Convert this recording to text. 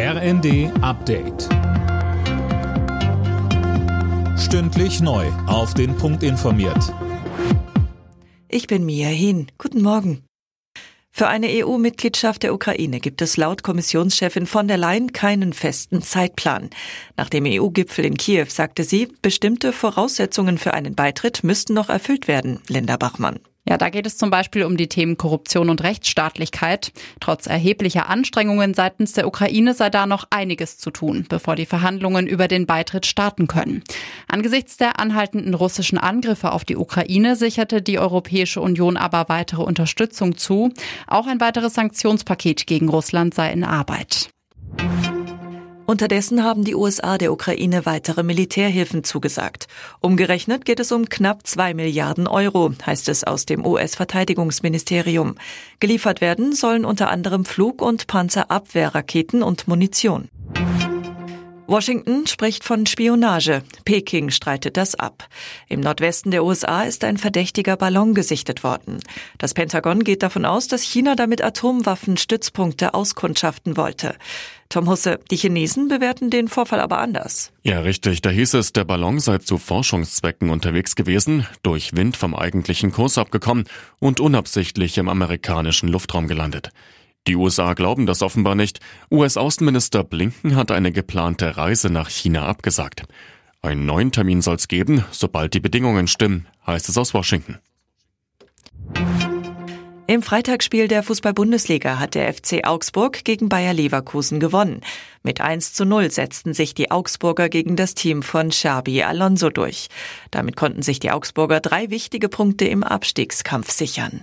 RND Update. Stündlich neu. Auf den Punkt informiert. Ich bin Mia Hin. Guten Morgen. Für eine EU-Mitgliedschaft der Ukraine gibt es laut Kommissionschefin von der Leyen keinen festen Zeitplan. Nach dem EU-Gipfel in Kiew sagte sie, bestimmte Voraussetzungen für einen Beitritt müssten noch erfüllt werden. Linda Bachmann. Ja, da geht es zum Beispiel um die Themen Korruption und Rechtsstaatlichkeit. Trotz erheblicher Anstrengungen seitens der Ukraine sei da noch einiges zu tun, bevor die Verhandlungen über den Beitritt starten können. Angesichts der anhaltenden russischen Angriffe auf die Ukraine sicherte die Europäische Union aber weitere Unterstützung zu. Auch ein weiteres Sanktionspaket gegen Russland sei in Arbeit. Unterdessen haben die USA der Ukraine weitere Militärhilfen zugesagt. Umgerechnet geht es um knapp zwei Milliarden Euro, heißt es aus dem US-Verteidigungsministerium. Geliefert werden sollen unter anderem Flug- und Panzerabwehrraketen und Munition. Washington spricht von Spionage. Peking streitet das ab. Im Nordwesten der USA ist ein verdächtiger Ballon gesichtet worden. Das Pentagon geht davon aus, dass China damit Atomwaffenstützpunkte auskundschaften wollte. Tom Husse, die Chinesen bewerten den Vorfall aber anders. Ja, richtig. Da hieß es, der Ballon sei zu Forschungszwecken unterwegs gewesen, durch Wind vom eigentlichen Kurs abgekommen und unabsichtlich im amerikanischen Luftraum gelandet. Die USA glauben das offenbar nicht. US-Außenminister Blinken hat eine geplante Reise nach China abgesagt. Einen neuen Termin soll es geben, sobald die Bedingungen stimmen, heißt es aus Washington. Im Freitagsspiel der Fußball-Bundesliga hat der FC Augsburg gegen Bayer Leverkusen gewonnen. Mit 1 zu 0 setzten sich die Augsburger gegen das Team von Xabi Alonso durch. Damit konnten sich die Augsburger drei wichtige Punkte im Abstiegskampf sichern.